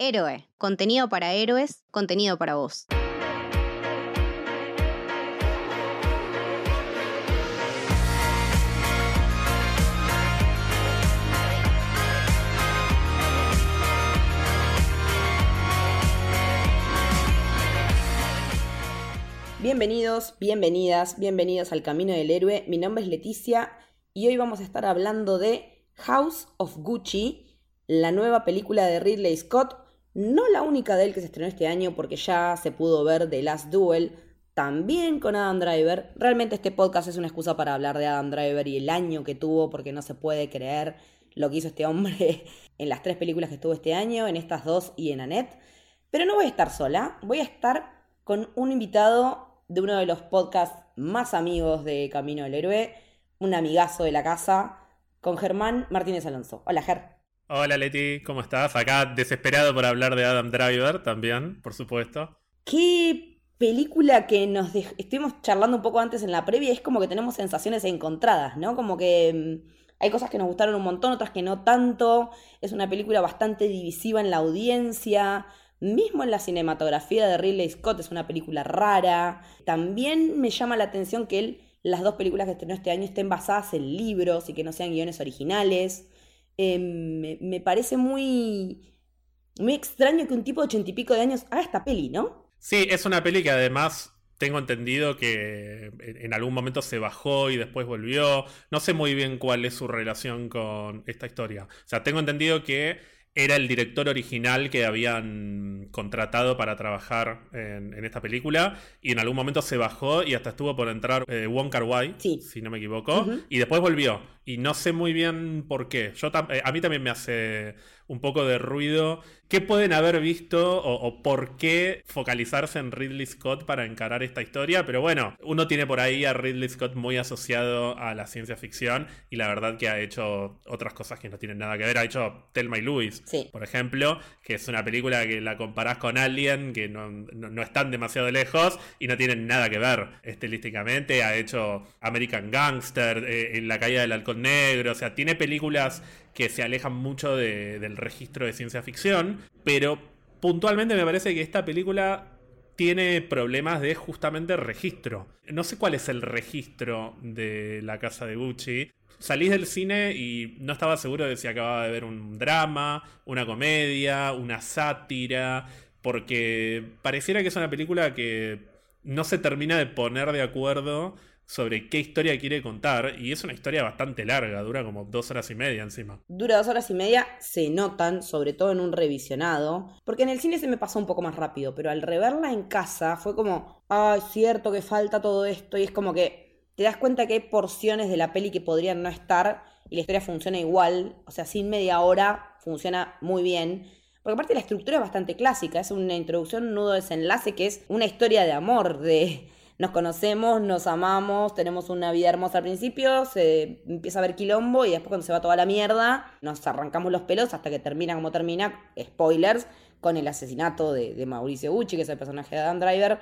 Héroe, contenido para héroes, contenido para vos. Bienvenidos, bienvenidas, bienvenidos al Camino del Héroe. Mi nombre es Leticia y hoy vamos a estar hablando de House of Gucci, la nueva película de Ridley Scott, no la única de él que se estrenó este año porque ya se pudo ver The Last Duel, también con Adam Driver. Realmente este podcast es una excusa para hablar de Adam Driver y el año que tuvo porque no se puede creer lo que hizo este hombre en las tres películas que estuvo este año, en estas dos y en Annette. Pero no voy a estar sola, voy a estar con un invitado de uno de los podcasts más amigos de Camino del Héroe, un amigazo de la casa, con Germán Martínez Alonso. Hola, Ger. Hola, Leti, ¿cómo estás? Acá desesperado por hablar de Adam Driver también, por supuesto. Qué película que nos estuvimos charlando un poco antes en la previa, es como que tenemos sensaciones encontradas, ¿no? Como que mm, hay cosas que nos gustaron un montón, otras que no tanto. Es una película bastante divisiva en la audiencia. Mismo en la cinematografía de Ridley Scott es una película rara. También me llama la atención que él, las dos películas que estrenó este año estén basadas en libros y que no sean guiones originales. Em, me, parece muy, muy extraño que un tipo de ochenta y pico de años haga esta peli, ¿no? Sí, es una peli que además tengo entendido que en algún momento se bajó y después volvió. No sé muy bien cuál es su relación con esta historia. O sea, tengo entendido que era el director original que habían contratado para trabajar en, esta película y en algún momento se bajó y hasta estuvo por entrar eh, Wong Kar Wai, si no me equivoco, y después volvió y no sé muy bien por qué. Yo eh, a mí también me hace un poco de ruido. ¿Qué pueden haber visto o, por qué focalizarse en Ridley Scott para encarar esta historia? Pero bueno, uno tiene por ahí a Ridley Scott muy asociado a la ciencia ficción y la verdad que ha hecho otras cosas que no tienen nada que ver. Ha hecho Thelma y Louise, por ejemplo, que es una película que la comparás con Alien, que no, no, están demasiado lejos y no tienen nada que ver estilísticamente. Ha hecho American Gangster, eh, en La caída del halcón negro, o sea, tiene películas que se alejan mucho del registro de ciencia ficción, pero puntualmente me parece que esta película tiene problemas de justamente registro. No sé cuál es el registro de la casa de Gucci. Salís del cine y no estaba seguro de si acababa de ver un drama, una comedia, una sátira, porque pareciera que es una película que no se termina de poner de acuerdo sobre qué historia quiere contar. Y es una historia bastante larga, dura como dos horas y media encima. Dura dos horas y media, se notan, sobre todo en un revisionado. Porque en el cine se me pasó un poco más rápido, pero al reverla en casa fue como, ay, cierto que falta todo esto. Y es como que te das cuenta que hay porciones de la peli que podrían no estar y la historia funciona igual. O sea, sin media hora funciona muy bien. Porque aparte la estructura es bastante clásica, es una introducción, un nudo desenlace que es una historia de amor, de nos conocemos, nos amamos, tenemos una vida hermosa al principio, se empieza a ver quilombo y después cuando se va toda la mierda, nos arrancamos los pelos hasta que termina como termina, spoilers, con el asesinato de, de Mauricio Gucci, que es el personaje de Dan Driver,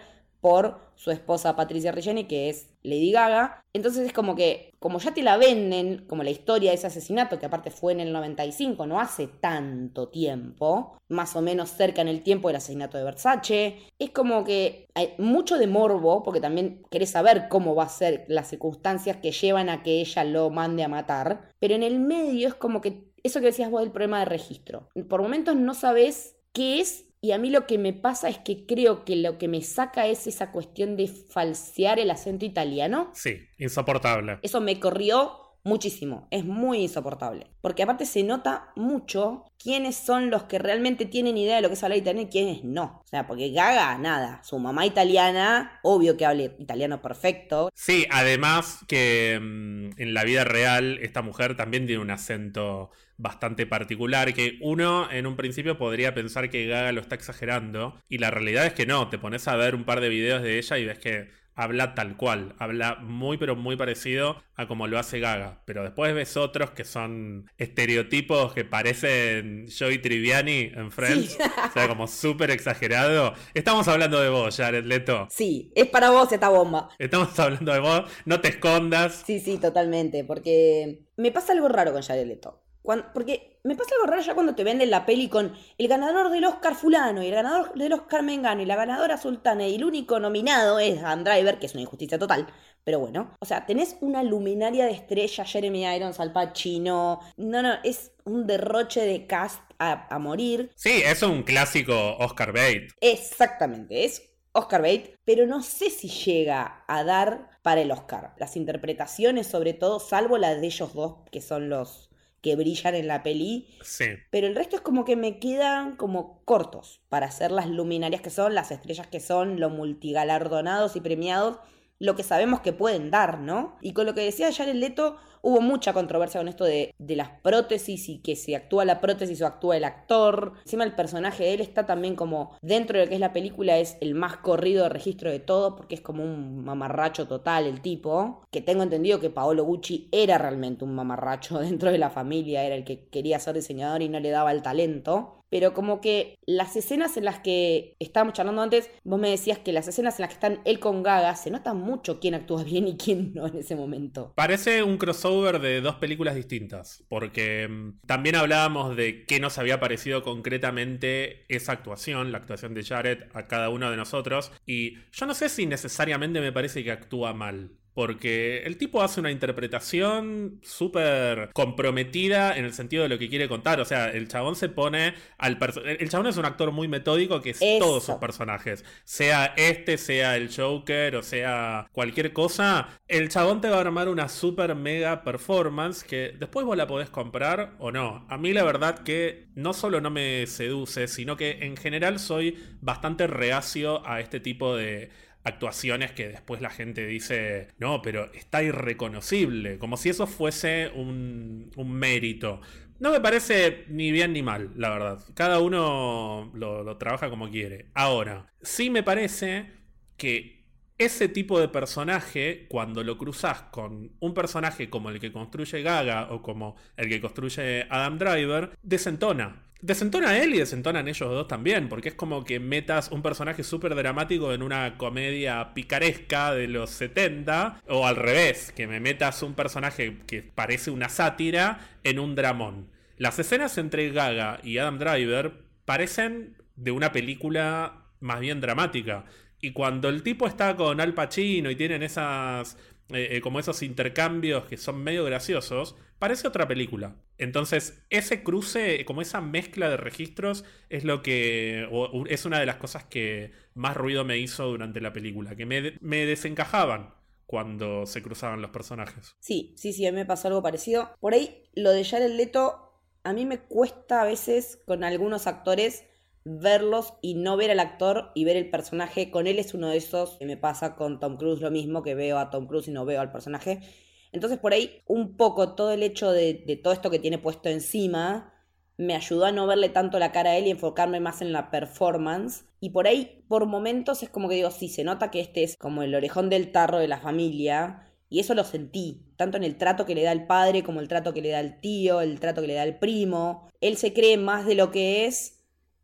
por su esposa Patricia Reggiani, que es Lady Gaga. Entonces es como que, como ya te la venden, como la historia de ese asesinato, que aparte fue en el 95, no hace tanto tiempo, más o menos cerca en el tiempo del asesinato de Versace, es como que hay mucho de morbo, porque también querés saber cómo va a ser las circunstancias que llevan a que ella lo mande a matar, pero en el medio es como que, eso que decías vos del problema de registro, por momentos no sabes qué es y a mí lo que me pasa es que creo que lo que me saca es esa cuestión de falsear el acento italiano. Sí, insoportable. Eso me corrió muchísimo, es muy insoportable. Porque aparte se nota mucho quiénes son los que realmente tienen idea de lo que es hablar italiano y quiénes no. O sea, porque Gaga, nada, su mamá italiana, obvio que hable italiano perfecto. Sí, además que mm, en la vida real esta mujer también tiene un acento bastante particular que uno en un principio podría pensar que Gaga lo está exagerando y la realidad es que no, te pones a ver un par de videos de ella y ves que habla tal cual, habla muy pero muy parecido a como lo hace Gaga, pero después ves otros que son estereotipos que parecen Joey Triviani en Friends, o sea, como súper exagerado. Estamos hablando de vos, Jared Leto. Sí, es para vos esta bomba. Estamos hablando de vos, no te escondas. Sí, sí, totalmente, porque me pasa algo raro con Jared Leto porque me pasa algo raro ya cuando te venden la peli con el ganador del Oscar fulano y el ganador del Oscar Mengano y la ganadora sultana y el único nominado es Adam Driver, que es una injusticia total. Pero bueno, o sea, tenés una luminaria de estrella, Jeremy Irons, Al Pacino. No, no, es un derroche de cast a, a morir. Sí, es un clásico Oscar Bate. Exactamente, es Oscar Bate, pero no sé si llega a dar para el Oscar. Las interpretaciones, sobre todo, salvo la de ellos dos, que son los que brillan en la peli. Sí. Pero el resto es como que me quedan como cortos para ser las luminarias que son, las estrellas que son, lo multigalardonados y premiados lo que sabemos que pueden dar, ¿no? Y con lo que decía Jared Leto, hubo mucha controversia con esto de, de, las prótesis y que si actúa la prótesis o actúa el actor. Encima el personaje de él está también como dentro de lo que es la película es el más corrido de registro de todo porque es como un mamarracho total el tipo. Que tengo entendido que Paolo Gucci era realmente un mamarracho dentro de la familia, era el que quería ser diseñador y no le daba el talento pero como que las escenas en las que estábamos charlando antes, vos me decías que las escenas en las que están él con Gaga, se nota mucho quién actúa bien y quién no en ese momento. Parece un crossover de dos películas distintas, porque mm, también hablábamos de qué nos había parecido concretamente esa actuación, la actuación de Jared a cada uno de nosotros, y yo no sé si necesariamente me parece que actúa mal. Porque el tipo hace una interpretación súper comprometida en el sentido de lo que quiere contar. O sea, el chabón se pone al El chabón es un actor muy metódico que es todos sus personajes. Sea este, sea el Joker o sea cualquier cosa. El chabón te va a armar una super mega performance que después vos la podés comprar o no. A mí la verdad que no solo no me seduce, sino que en general soy bastante reacio a este tipo de actuaciones que después la gente dice, no, pero está irreconocible, como si eso fuese un, mérito. No me parece ni bien ni mal, la verdad. Cada uno lo, lo trabaja como quiere. Ahora, sí me parece que ese tipo de personaje, cuando lo cruzas con un personaje como el que construye Gaga o como el que construye Adam Driver, desentona. Desentona él y desentonan ellos dos también, porque es como que metas un personaje súper dramático en una comedia picaresca de los 70, o al revés, que me metas un personaje que parece una sátira en un dramón. Las escenas entre Gaga y Adam Driver parecen de una película más bien dramática. Y cuando el tipo está con Al Pacino y tienen esas eh, eh, como esos intercambios que son medio graciosos, parece otra película. Entonces, ese cruce, como esa mezcla de registros, es lo que. es una de las cosas que más ruido me hizo durante la película. Que me, me desencajaban cuando se cruzaban los personajes. Sí, sí, sí, a mí me pasó algo parecido. Por ahí, lo de Jared Leto, a mí me cuesta a veces con algunos actores verlos y no ver al actor y ver el personaje. Con él es uno de esos que me pasa con Tom Cruise lo mismo, que veo a Tom Cruise y no veo al personaje. Entonces por ahí un poco todo el hecho de, todo esto que tiene puesto encima me ayudó a no verle tanto la cara a él y enfocarme más en la performance. Y por ahí, por momentos, es como que digo, sí, se nota que este es como el orejón del tarro de la familia. Y eso lo sentí, tanto en el trato que le da el padre como el trato que le da el tío, el trato que le da el primo. Él se cree más de lo que es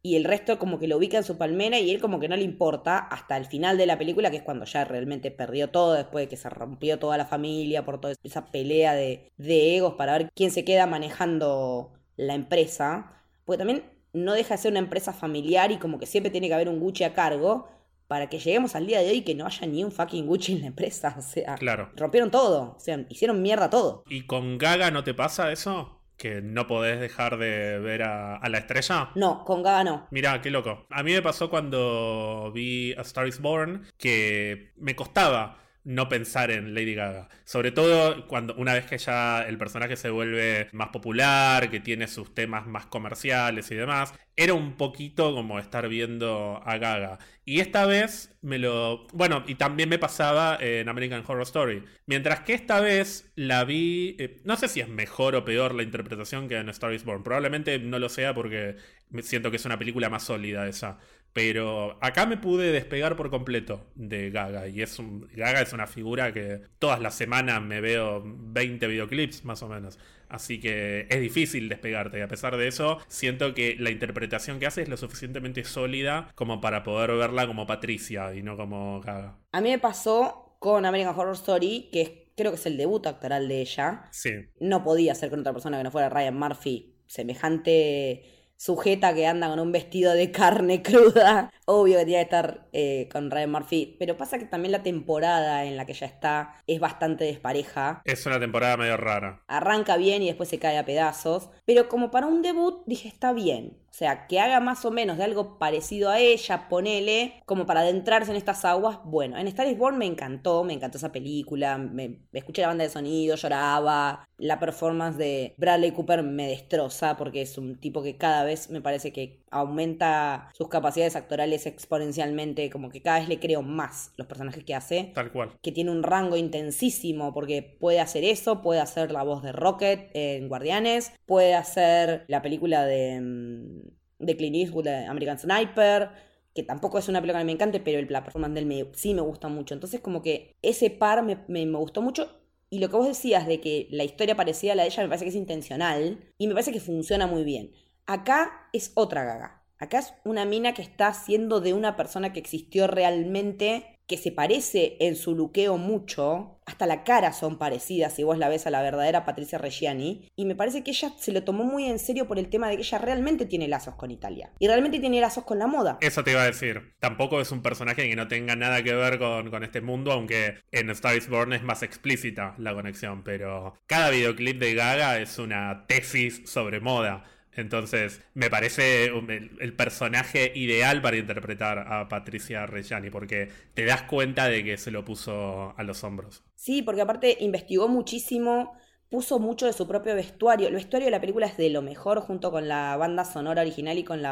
y el resto como que lo ubica en su palmera y él como que no le importa hasta el final de la película, que es cuando ya realmente perdió todo, después de que se rompió toda la familia por toda esa pelea de, de egos para ver quién se queda manejando la empresa, porque también no deja de ser una empresa familiar y como que siempre tiene que haber un Gucci a cargo para que lleguemos al día de hoy y que no haya ni un fucking Gucci en la empresa, o sea, claro. rompieron todo, o sea, hicieron mierda todo. ¿Y con Gaga no te pasa eso? Que no podés dejar de ver a, la estrella? No, con Gaga no. Mirá, qué loco. A mí me pasó cuando vi A Star is Born que me costaba no pensar en Lady Gaga. Sobre todo cuando una vez que ya el personaje se vuelve más popular, que tiene sus temas más comerciales y demás, era un poquito como estar viendo a Gaga. Y esta vez me lo... Bueno, y también me pasaba en American Horror Story. Mientras que esta vez la vi... Eh, no sé si es mejor o peor la interpretación que en Star is Born. Probablemente no lo sea porque siento que es una película más sólida esa. Pero acá me pude despegar por completo de Gaga. Y es un, Gaga es una figura que todas las semanas me veo 20 videoclips más o menos. Así que es difícil despegarte. Y a pesar de eso, siento que la interpretación que hace es lo suficientemente sólida como para poder verla como Patricia y no como Gaga. A mí me pasó con American Horror Story, que es creo que es el debut actoral de ella. Sí. No podía ser con otra persona que no fuera Ryan Murphy, semejante sujeta que anda con un vestido de carne cruda. Obvio que tiene que estar eh, con Ryan Murphy. Pero pasa que también la temporada en la que ella está es bastante despareja. Es una temporada medio rara. Arranca bien y después se cae a pedazos. Pero como para un debut dije, está bien. O sea, que haga más o menos de algo parecido a ella, ponele, como para adentrarse en estas aguas. Bueno, en Star is Born me encantó, me encantó esa película, me, me escuché la banda de sonido, lloraba. La performance de Bradley Cooper me destroza porque es un tipo que cada vez me parece que aumenta sus capacidades actorales exponencialmente, como que cada vez le creo más los personajes que hace. Tal cual. Que tiene un rango intensísimo porque puede hacer eso, puede hacer la voz de Rocket en Guardianes, puede hacer la película de, mm, de Clint Eastwood, de American Sniper, que tampoco es una película que me encante, pero el, la performance de él me- sí me gusta mucho. Entonces como que ese par me, me- me gustó mucho. Y lo que vos decías de que la historia parecida a la de ella me parece que es intencional y me parece que funciona muy bien. Acá es otra gaga. Acá es una mina que está haciendo de una persona que existió realmente, que se parece en su luqueo mucho. Hasta la cara son parecidas si vos la ves a la verdadera Patricia Reggiani. Y me parece que ella se lo tomó muy en serio por el tema de que ella realmente tiene lazos con Italia. Y realmente tiene lazos con la moda. Eso te iba a decir. Tampoco es un personaje que no tenga nada que ver con, este mundo, aunque en Star is Born es más explícita la conexión. Pero cada videoclip de Gaga es una tesis sobre moda. Entonces, me parece el, personaje ideal para interpretar a Patricia Reggiani, porque te das cuenta de que se lo puso a los hombros. Sí, porque aparte investigó muchísimo, puso mucho de su propio vestuario. El vestuario de la película es de lo mejor junto con la banda sonora original y con,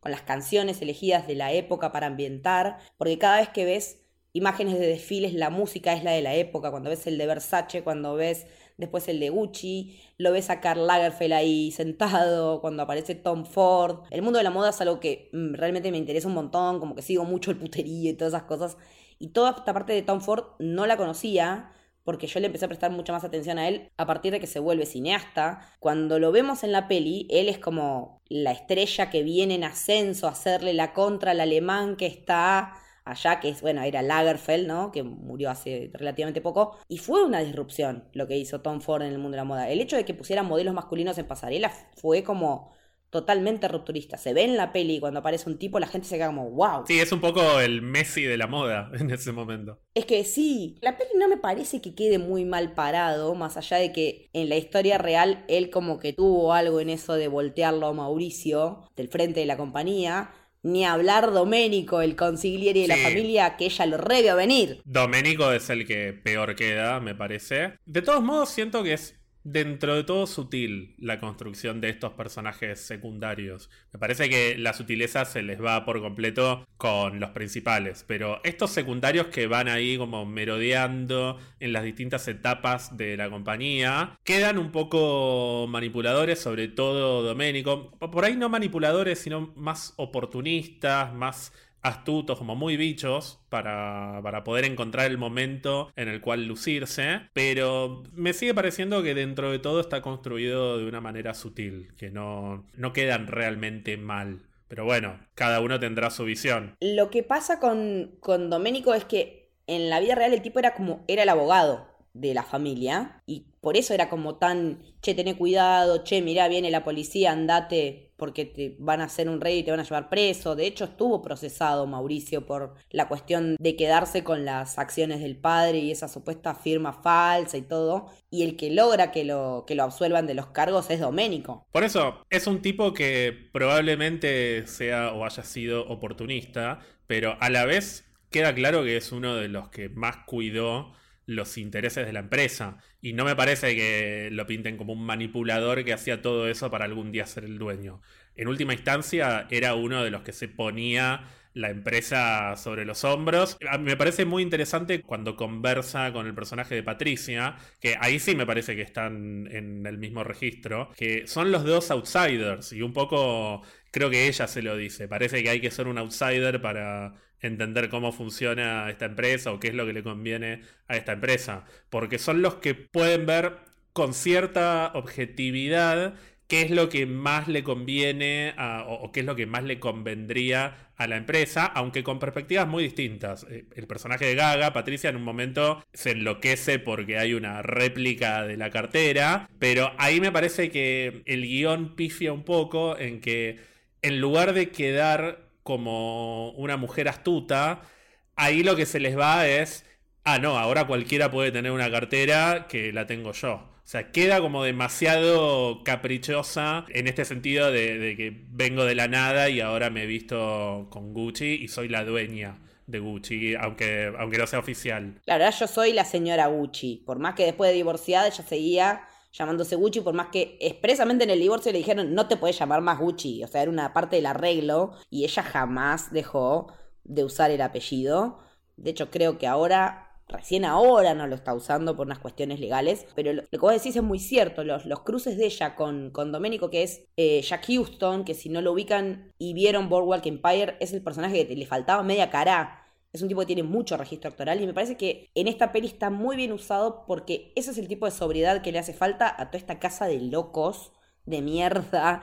con las canciones elegidas de la época para ambientar, porque cada vez que ves imágenes de desfiles, la música es la de la época, cuando ves el de Versace, cuando ves después el de Gucci, lo ves a Karl Lagerfeld ahí sentado, cuando aparece Tom Ford. El mundo de la moda es algo que mm, realmente me interesa un montón, como que sigo mucho el puterío y todas esas cosas. Y toda esta parte de Tom Ford no la conocía porque yo le empecé a prestar mucha más atención a él a partir de que se vuelve cineasta. Cuando lo vemos en la peli, él es como la estrella que viene en ascenso a hacerle la contra al alemán que está allá, que es, bueno, era Lagerfeld, ¿no? Que murió hace relativamente poco. Y fue una disrupción lo que hizo Tom Ford en el mundo de la moda. El hecho de que pusieran modelos masculinos en pasarela fue como totalmente rupturista. Se ve en la peli cuando aparece un tipo, la gente se queda como, wow. Sí, es un poco el Messi de la moda en ese momento. Es que sí, la peli no me parece que quede muy mal parado, más allá de que en la historia real él como que tuvo algo en eso de voltearlo a Mauricio del frente de la compañía. Ni hablar Doménico, el consigliere de la familia, que ella lo revió venir. Doménico es el que peor queda, me parece. De todos modos, siento que es dentro de todo sutil la construcción de estos personajes secundarios. Me parece que la sutileza se les va por completo con los principales, pero estos secundarios que van ahí como merodeando en las distintas etapas de la compañía, quedan un poco manipuladores, sobre todo Doménico. Por ahí no manipuladores, sino más oportunistas, más astutos, como muy bichos, para, para poder encontrar el momento en el cual lucirse. Pero me sigue pareciendo que dentro de todo está construido de una manera sutil, que no, no quedan realmente mal. Pero bueno, cada uno tendrá su visión. Lo que pasa con, con Doménico es que en la vida real el tipo era como, era el abogado de la familia y por eso era como tan, che, tené cuidado, che, mirá, viene la policía, andate porque te van a hacer un rey y te van a llevar preso. De hecho, estuvo procesado Mauricio por la cuestión de quedarse con las acciones del padre y esa supuesta firma falsa y todo. Y el que logra que lo, que lo absuelvan de los cargos es Doménico. Por eso, es un tipo que probablemente sea o haya sido oportunista, pero a la vez queda claro que es uno de los que más cuidó los intereses de la empresa. Y no me parece que lo pinten como un manipulador que hacía todo eso para algún día ser el dueño. En última instancia, era uno de los que se ponía la empresa sobre los hombros. Me parece muy interesante cuando conversa con el personaje de Patricia, que ahí sí me parece que están en el mismo registro, que son los dos outsiders y un poco creo que ella se lo dice, parece que hay que ser un outsider para entender cómo funciona esta empresa o qué es lo que le conviene a esta empresa, porque son los que pueden ver con cierta objetividad qué es lo que más le conviene o, qué es lo que más le convendría a la empresa, aunque con perspectivas muy distintas. Eh, el personaje de Gaga, Patricia, en un momento se enloquece porque hay una réplica de la cartera, pero ahí me parece que el guion pifia un poco en que en lugar de quedar como una mujer astuta, ahí lo que se les va es, ah, no, ahora cualquiera puede tener una cartera que la tengo yo. O sea, queda como demasiado caprichosa en este sentido de, que vengo de la nada y ahora me he visto con Gucci y soy la dueña de Gucci, aunque, aunque no sea oficial. Claro, yo soy la señora Gucci. Por más que después de divorciada ella seguía llamándose Gucci, por más que expresamente en el divorcio le dijeron no te puedes llamar más Gucci. O sea, era una parte del arreglo y ella jamás dejó de usar el apellido. De hecho, creo que ahora recién ahora no lo está usando por unas cuestiones legales, pero lo, que vos decís es muy cierto, los, los cruces de ella con, con Domenico, que es eh, Jack Houston, que si no lo ubican y vieron Boardwalk Empire, es el personaje que le faltaba media cara. Es un tipo que tiene mucho registro actoral y me parece que en esta peli está muy bien usado porque ese es el tipo de sobriedad que le hace falta a toda esta casa de locos, de mierda,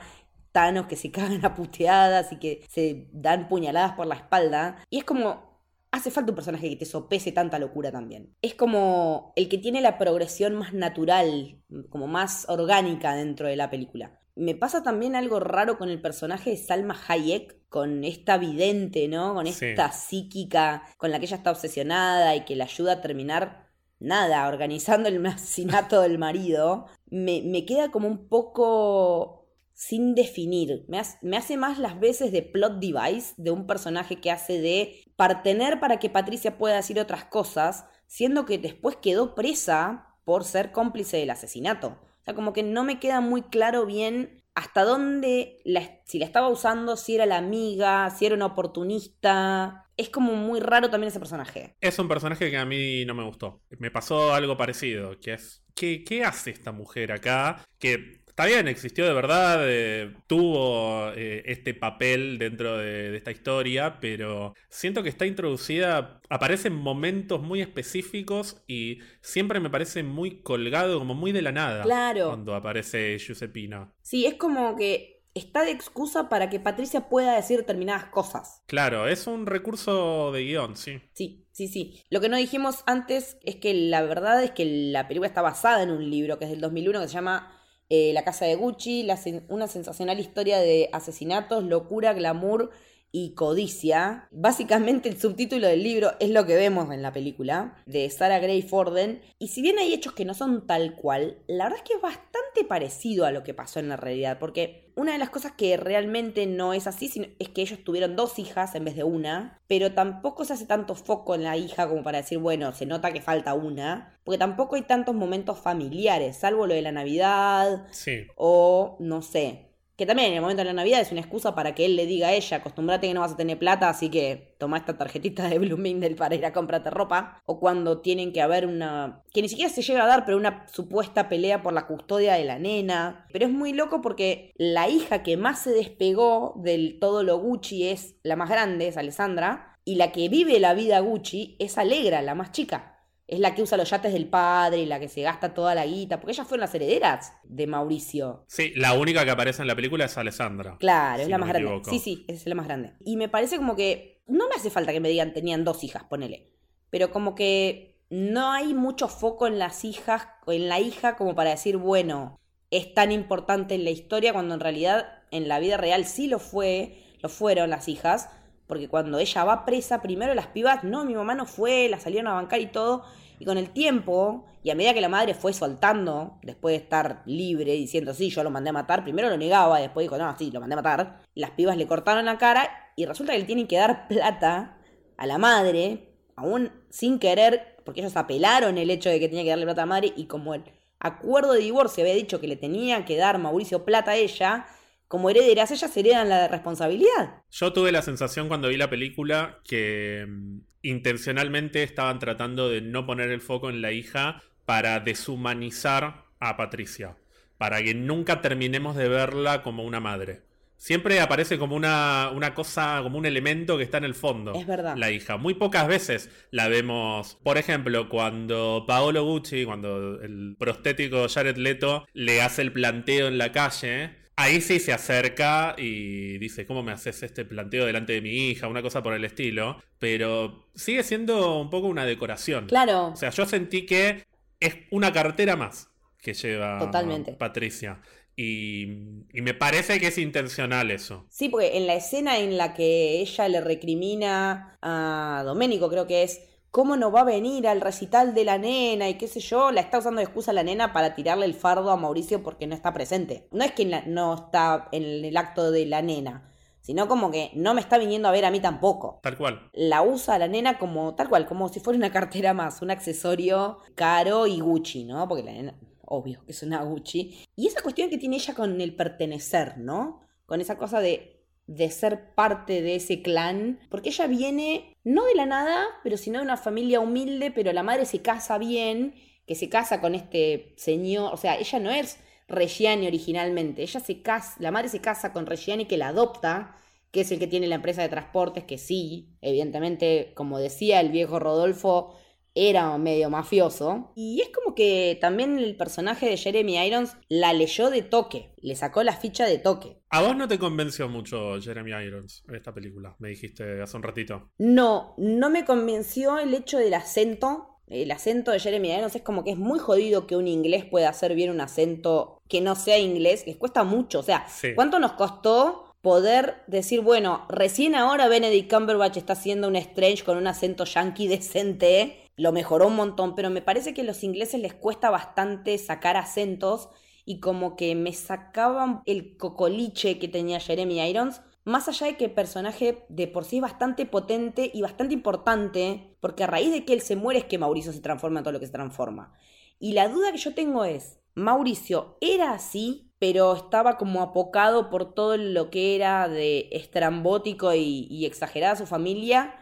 tanos que se cagan a puteadas y que se dan puñaladas por la espalda. Y es como, hace falta un personaje que te sopese tanta locura también. Es como el que tiene la progresión más natural, como más orgánica dentro de la película. Me pasa también algo raro con el personaje de Salma Hayek, con esta vidente, ¿no? Con esta psíquica con la que ella está obsesionada y que la ayuda a terminar, nada, organizando el asesinato del marido. Me, me queda como un poco sin definir. Me hace, más las veces de plot device de un personaje que hace de partener para que Patricia pueda decir otras cosas, siendo que después quedó presa por ser cómplice del asesinato. O sea, como que no me queda muy claro bien hasta dónde, si la estaba usando, si era la amiga, si era una oportunista. Es como muy raro también ese personaje. Es un personaje que a mí no me gustó. Me pasó algo parecido, que es, ¿qué, qué hace esta mujer acá? Que Está bien, existió de verdad, eh, tuvo eh, este papel dentro de, esta historia, pero siento que está introducida, aparece en momentos muy específicos y siempre me parece muy colgado, como muy de la nada. Claro. Cuando aparece Giuseppina. Sí, es como que está de excusa para que Patricia pueda decir determinadas cosas. Claro, es un recurso de guion, sí. Sí, sí, sí. Lo que no dijimos antes es que la verdad es que la película está basada en un libro que es del 2001 que se llama eh, la casa de Gucci, una sensacional historia de asesinatos, locura, glamour y codicia. Básicamente el subtítulo del libro es lo que vemos en la película de Sarah Gray Forden. Y si bien hay hechos que no son tal cual, la verdad es que es bastante parecido a lo que pasó en la realidad. Porque una de las cosas que realmente no es así es que ellos tuvieron dos hijas en vez de una. Pero tampoco se hace tanto foco en la hija como para decir, bueno, se nota que falta una. Porque tampoco hay tantos momentos familiares, salvo lo de la Navidad. Sí. O no sé que también en el momento de la Navidad es una excusa para que él le diga a ella, acostúmbrate que no vas a tener plata, así que toma esta tarjetita de Bloomingdale para ir a comprarte ropa. O cuando tienen que haber una... que ni siquiera se llega a dar, pero una supuesta pelea por la custodia de la nena. Pero es muy loco porque la hija que más se despegó del todo lo Gucci es la más grande, es Alessandra. Y la que vive la vida Gucci es Alegra, la más chica es la que usa los yates del padre, la que se gasta toda la guita, porque ellas fueron las herederas de Mauricio. Sí, la única que aparece en la película es Alessandra. Claro, es la más grande. Sí, sí, es la más grande. Y me parece como que no me hace falta que me digan tenían dos hijas, ponele. Pero como que no hay mucho foco en las hijas, en la hija como para decir, bueno, es tan importante en la historia cuando en realidad en la vida real sí lo fue, lo fueron las hijas, porque cuando ella va presa, primero las pibas, no, mi mamá no fue, la salieron a bancar y todo, y con el tiempo, y a medida que la madre fue soltando, después de estar libre, diciendo, sí, yo lo mandé a matar, primero lo negaba, después dijo, no, sí, lo mandé a matar, las pibas le cortaron la cara y resulta que le tienen que dar plata a la madre, aún sin querer, porque ellos apelaron el hecho de que tenía que darle plata a la madre y como el acuerdo de divorcio había dicho que le tenía que dar Mauricio plata a ella, como herederas, ellas heredan la responsabilidad. Yo tuve la sensación cuando vi la película que mm, intencionalmente estaban tratando de no poner el foco en la hija para deshumanizar a Patricia, para que nunca terminemos de verla como una madre. Siempre aparece como una, una, cosa, como un elemento que está en el fondo. Es verdad. La hija. Muy pocas veces la vemos. Por ejemplo, cuando Paolo Gucci, cuando el prostético Jared Leto le hace el planteo en la calle Ahí sí se acerca y dice, ¿cómo me haces este planteo delante de mi hija? Una cosa por el estilo. Pero sigue siendo un poco una decoración. Claro. O sea, yo sentí que es una cartera más que lleva Totalmente. Patricia. Y, y me parece que es intencional eso. Sí, porque en la escena en la que ella le recrimina a Doménico, creo que es, ¿cómo no va a venir al recital de la nena? Y qué sé yo, la está usando de excusa la nena para tirarle el fardo a Mauricio porque no está presente. No es que la- no está en el acto de la nena, sino como que no me está viniendo a ver a mí tampoco. Tal cual. La usa la nena como tal cual, como si fuera una cartera más, un accesorio caro y Gucci, ¿no? Porque la nena, obvio que es una Gucci. Y esa cuestión que tiene ella con el pertenecer, ¿no? Con esa cosa de, de ser parte de ese clan. Porque ella viene, no de la nada, pero sino de una familia humilde, pero la madre se casa bien, que se casa con este señor. O sea, ella no es Reggiani originalmente. Ella se casa, la madre se casa con Reggiani que la adopta, que es el que tiene la empresa de transportes, que sí, evidentemente, como decía el viejo Rodolfo, era medio mafioso. Y es como que también el personaje de Jeremy Irons la leyó de toque, le sacó la ficha de toque. A vos no te convenció mucho Jeremy Irons en esta película, me dijiste hace un ratito. No, no me convenció el hecho del acento. El acento de Jeremy Irons es como que es muy jodido que un inglés pueda hacer bien un acento que no sea inglés. Les cuesta mucho. O sea, Sí. ¿cuánto nos costó poder decir, bueno, recién ahora Benedict Cumberbatch está haciendo un Strange con un acento yankee decente? Lo mejoró un montón, pero me parece que a los ingleses les cuesta bastante sacar acentos y como que me sacaban el cocoliche que tenía Jeremy Irons. Más allá de que el personaje de por sí es bastante potente y bastante importante, porque a raíz de que él se muere es que Mauricio se transforma en todo lo que se transforma. Y la duda que yo tengo es, Mauricio era así, pero estaba como apocado por todo lo que era de estrambótico y, y exagerada su familia,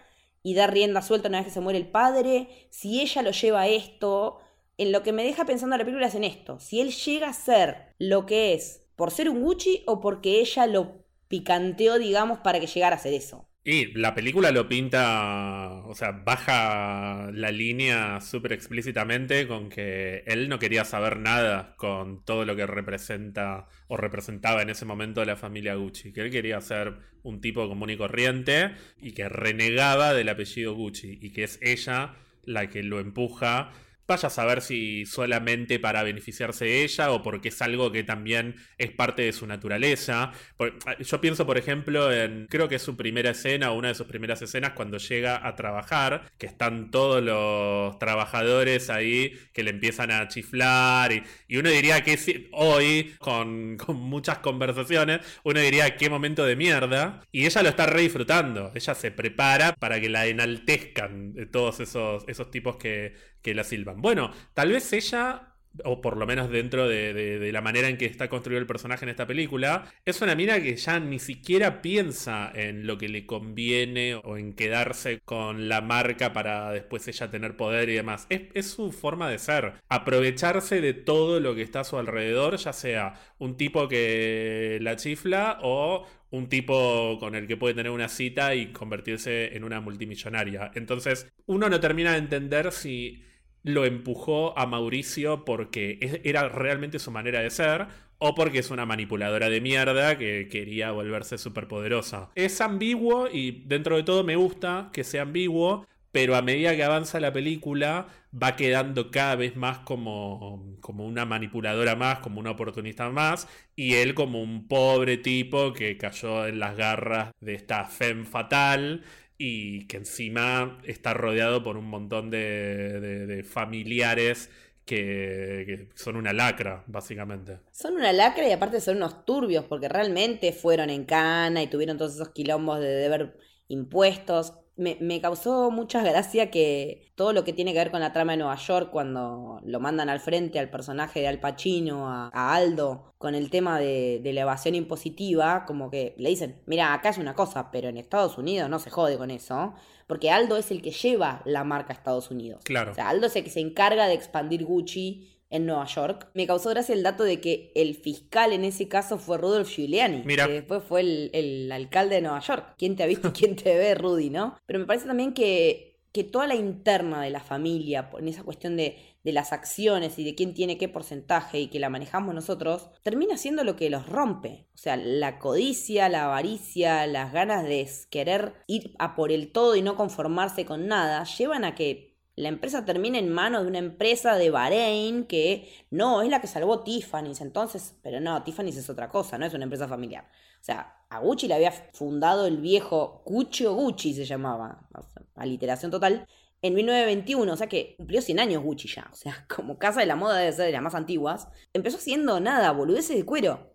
y dar rienda suelta una vez que se muere el padre, si ella lo lleva a esto, en lo que me deja pensando la película es en esto, si él llega a ser lo que es, por ser un Gucci o porque ella lo picanteó, digamos, para que llegara a ser eso. Y la película lo pinta, o sea, baja la línea súper explícitamente con que él no quería saber nada con todo lo que representa o representaba en ese momento la familia Gucci, que él quería ser un tipo común y corriente y que renegaba del apellido Gucci y que es ella la que lo empuja. Vaya a saber si solamente para beneficiarse de ella o porque es algo que también es parte de su naturaleza. Por- yo pienso, por ejemplo, en creo que es su primera escena o una de sus primeras escenas cuando llega a trabajar, que están todos los trabajadores ahí que le empiezan a chiflar y, uno diría que hoy, con, con muchas conversaciones, uno diría qué momento de mierda y ella lo está re disfrutando. Ella se prepara para que la enaltezcan eh, todos esos, esos tipos que, que la silban. Bueno, tal vez ella, o por lo menos dentro de, la manera en que está construido el personaje en esta película, es una mina que ya ni siquiera piensa en lo que le conviene o en quedarse con la marca para después ella tener poder y demás. Es, es su forma de ser. Aprovecharse de todo lo que está a su alrededor, ya sea un tipo que la chifla o un tipo con el que puede tener una cita y convertirse en una multimillonaria. Entonces, uno no termina de entender si lo empujó a Mauricio porque era realmente su manera de ser o porque es una manipuladora de mierda que quería volverse superpoderosa. Es ambiguo y dentro de todo me gusta que sea ambiguo, pero a medida que avanza la película va quedando cada vez más como, como una manipuladora más, como una oportunista más, y él como un pobre tipo que cayó en las garras de esta femme fatal y que encima está rodeado por un montón de, familiares que, que son una lacra, básicamente. Son una lacra y aparte son unos turbios porque realmente fueron en cana y tuvieron todos esos quilombos de deber impuestos. Me, me causó mucha gracia que todo lo que tiene que ver con la trama de Nueva York, cuando lo mandan al frente al personaje de Al Pacino, a, a Aldo, con el tema de, de la evasión impositiva, como que le dicen, mira, acá es una cosa, pero en Estados Unidos no se jode con eso, porque Aldo es el que lleva la marca a Estados Unidos. Claro. O sea, Aldo es el que se encarga de expandir Gucci en Nueva York. Me causó gracia el dato de que el fiscal en ese caso fue Rudolf Giuliani, Mira. que después fue el, el alcalde de Nueva York. ¿Quién te ha visto y quién te ve, Rudy, no? Pero me parece también que que toda la interna de la familia, en esa cuestión de, de, las acciones y de quién tiene qué porcentaje y que la manejamos nosotros, termina siendo lo que los rompe. O sea, la codicia, la avaricia, las ganas de querer ir a por el todo y no conformarse con nada, llevan a que la empresa termine en manos de una empresa de Bahrein que no, es la que salvó Tiffany's. Entonces, pero no, Tiffany's es otra cosa, no es una empresa familiar. O sea, a Gucci le había fundado el viejo Gucci o Gucci se llamaba, aliteración total, en 1921, o sea que cumplió 100 años Gucci ya, o sea, como casa de la moda debe ser de las más antiguas, empezó haciendo nada, boludeces de cuero,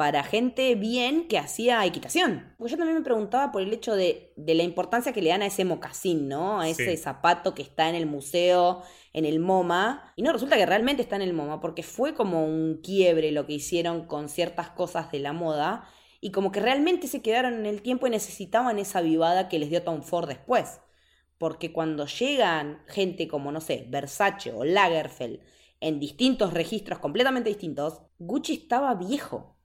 para gente bien que hacía equitación. Porque yo también me preguntaba por el hecho de, de la importancia que le dan a ese mocasín, ¿no? A ese zapato que está en el museo, en el MoMA. Y no, resulta que realmente está en el MoMA, porque fue como un quiebre lo que hicieron con ciertas cosas de la moda y como que realmente se quedaron en el tiempo y necesitaban esa vivada que les dio Tom Ford después. Porque cuando llegan gente como, no sé, Versace o Lagerfeld en distintos registros completamente distintos, Gucci estaba viejo.